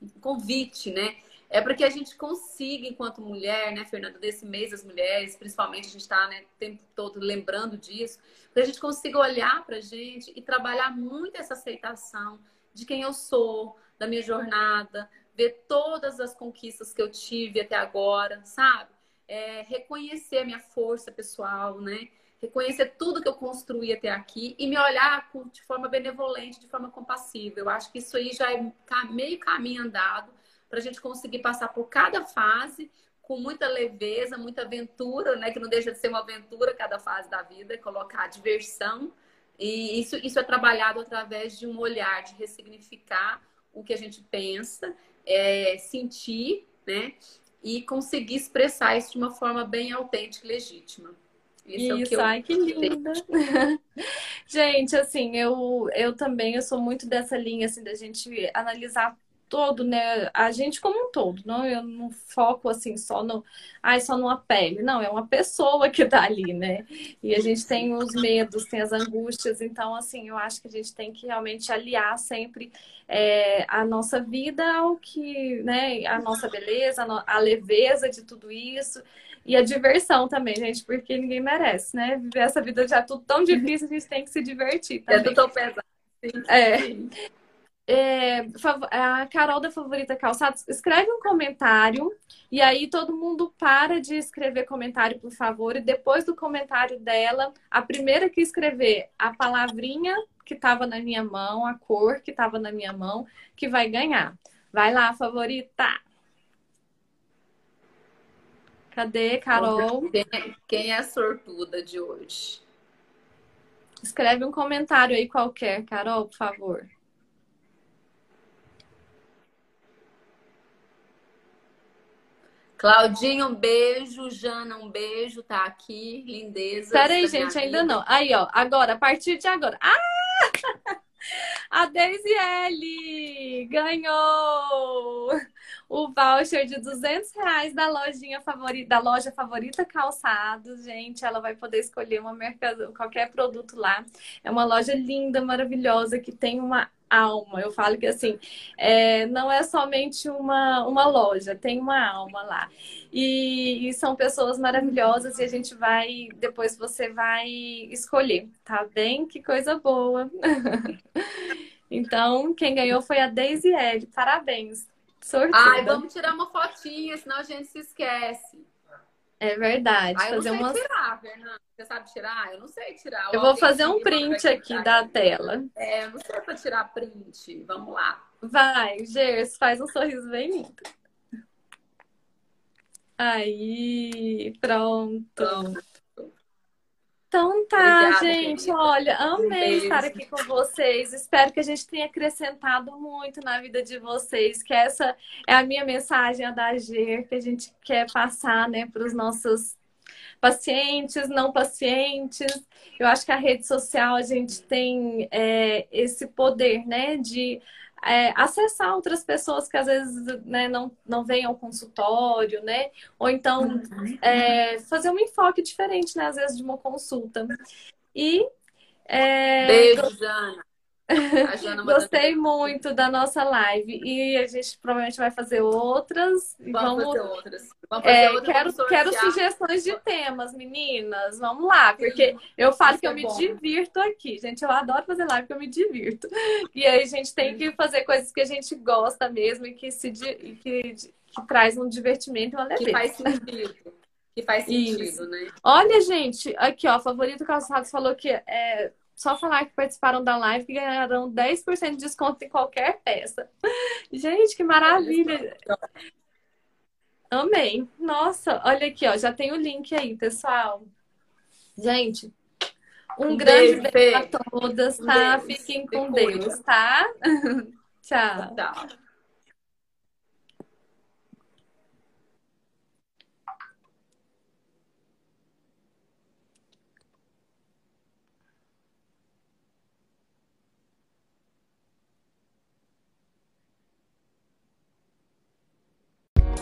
um convite, né, é para que a gente consiga, enquanto mulher, né, Fernanda, desse mês das mulheres, principalmente a gente está né, o tempo todo lembrando disso, que a gente consiga olhar para a gente e trabalhar muito essa aceitação de quem eu sou, da minha jornada, ver todas as conquistas que eu tive até agora, sabe? É, reconhecer a minha força pessoal, né? reconhecer tudo que eu construí até aqui e me olhar de forma benevolente, de forma compassiva. Eu acho que isso aí já é meio caminho andado para a gente conseguir passar por cada fase com muita leveza, muita aventura, né? Que não deixa de ser uma aventura cada fase da vida, colocar diversão. E isso, isso é trabalhado através de um olhar, de ressignificar o que a gente pensa, é, sentir, né? E conseguir expressar isso de uma forma bem autêntica e legítima. Isso, é Isso é que ai, que linda. gente, assim, eu, eu também eu sou muito dessa linha assim da gente analisar todo, né? A gente como um todo, não? Eu não foco assim só no, ai, só numa pele. Não, é uma pessoa que tá ali, né? E a gente tem os medos, tem as angústias. Então, assim, eu acho que a gente tem que realmente aliar sempre é, a nossa vida ao que, né? A nossa beleza, a leveza de tudo isso. E a diversão também, gente, porque ninguém merece, né? Viver essa vida já tudo tão difícil, a gente tem que se divertir também. É tudo tão pesado. É. é. a Carol da Favorita Calçados, escreve um comentário e aí todo mundo para de escrever comentário, por favor. E depois do comentário dela, a primeira que escrever a palavrinha que estava na minha mão, a cor que estava na minha mão, que vai ganhar. Vai lá, favorita! Cadê, Carol? Quem é, quem é a sortuda de hoje? Escreve um comentário aí qualquer, Carol, por favor. Claudinha, um beijo. Jana, um beijo. Tá aqui. Lindeza. Peraí, gente, ainda não. Aí, ó. Agora, a partir de agora. Ah! A Daisy L ganhou! o voucher de 200 reais da lojinha favorita, da loja favorita calçados, gente. Ela vai poder escolher uma mercado, qualquer produto lá. É uma loja linda, maravilhosa, que tem uma alma. Eu falo que assim, é, não é somente uma, uma loja, tem uma alma lá. E, e, são pessoas maravilhosas e a gente vai, depois você vai escolher, tá bem? Que coisa boa. então, quem ganhou foi a Daisy L. Parabéns. Sortuda. Ai, vamos tirar uma fotinha, senão a gente se esquece. É verdade. Ah, eu fazer não sei uma... tirar, Fernanda. Você sabe tirar? Eu não sei tirar. Eu vou fazer um print aqui da tela. É, eu não sei para tirar print. Vamos lá. Vai, Gers, faz um sorriso bem lindo. Aí, pronto. pronto. Então tá, Obrigada, gente. Querida. Olha, amei estar aqui com vocês. Espero que a gente tenha acrescentado muito na vida de vocês. Que essa é a minha mensagem a da GER, que a gente quer passar né, para os nossos pacientes, não pacientes. Eu acho que a rede social a gente tem é, esse poder, né, de é, acessar outras pessoas que às vezes né, não, não vêm ao consultório, né? Ou então é, fazer um enfoque diferente, né? Às vezes, de uma consulta. E. É... Beijo, Jana. Gostei muito da nossa live e a gente provavelmente vai fazer outras. Vamos, vamos fazer outras. Vamos fazer é, quero, quero sugestões de temas, meninas. Vamos lá, porque Sim, eu falo que eu é me bom. divirto aqui, gente. Eu adoro fazer live porque eu me divirto. E aí a gente tem que fazer coisas que a gente gosta mesmo e que se que, que traz um divertimento e uma leveza. Que faz sentido. Que faz sentido, Isso. né? Olha, gente, aqui, ó, favorito Calçados falou que é só falar que participaram da live que ganharão 10% de desconto em qualquer peça. Gente, que maravilha! Amei. Nossa, olha aqui, ó, já tem o link aí, pessoal. Gente, um, um grande beijo, beijo a todas, tá? Deus. Fiquem com Deus, tá? Tchau. Tchau.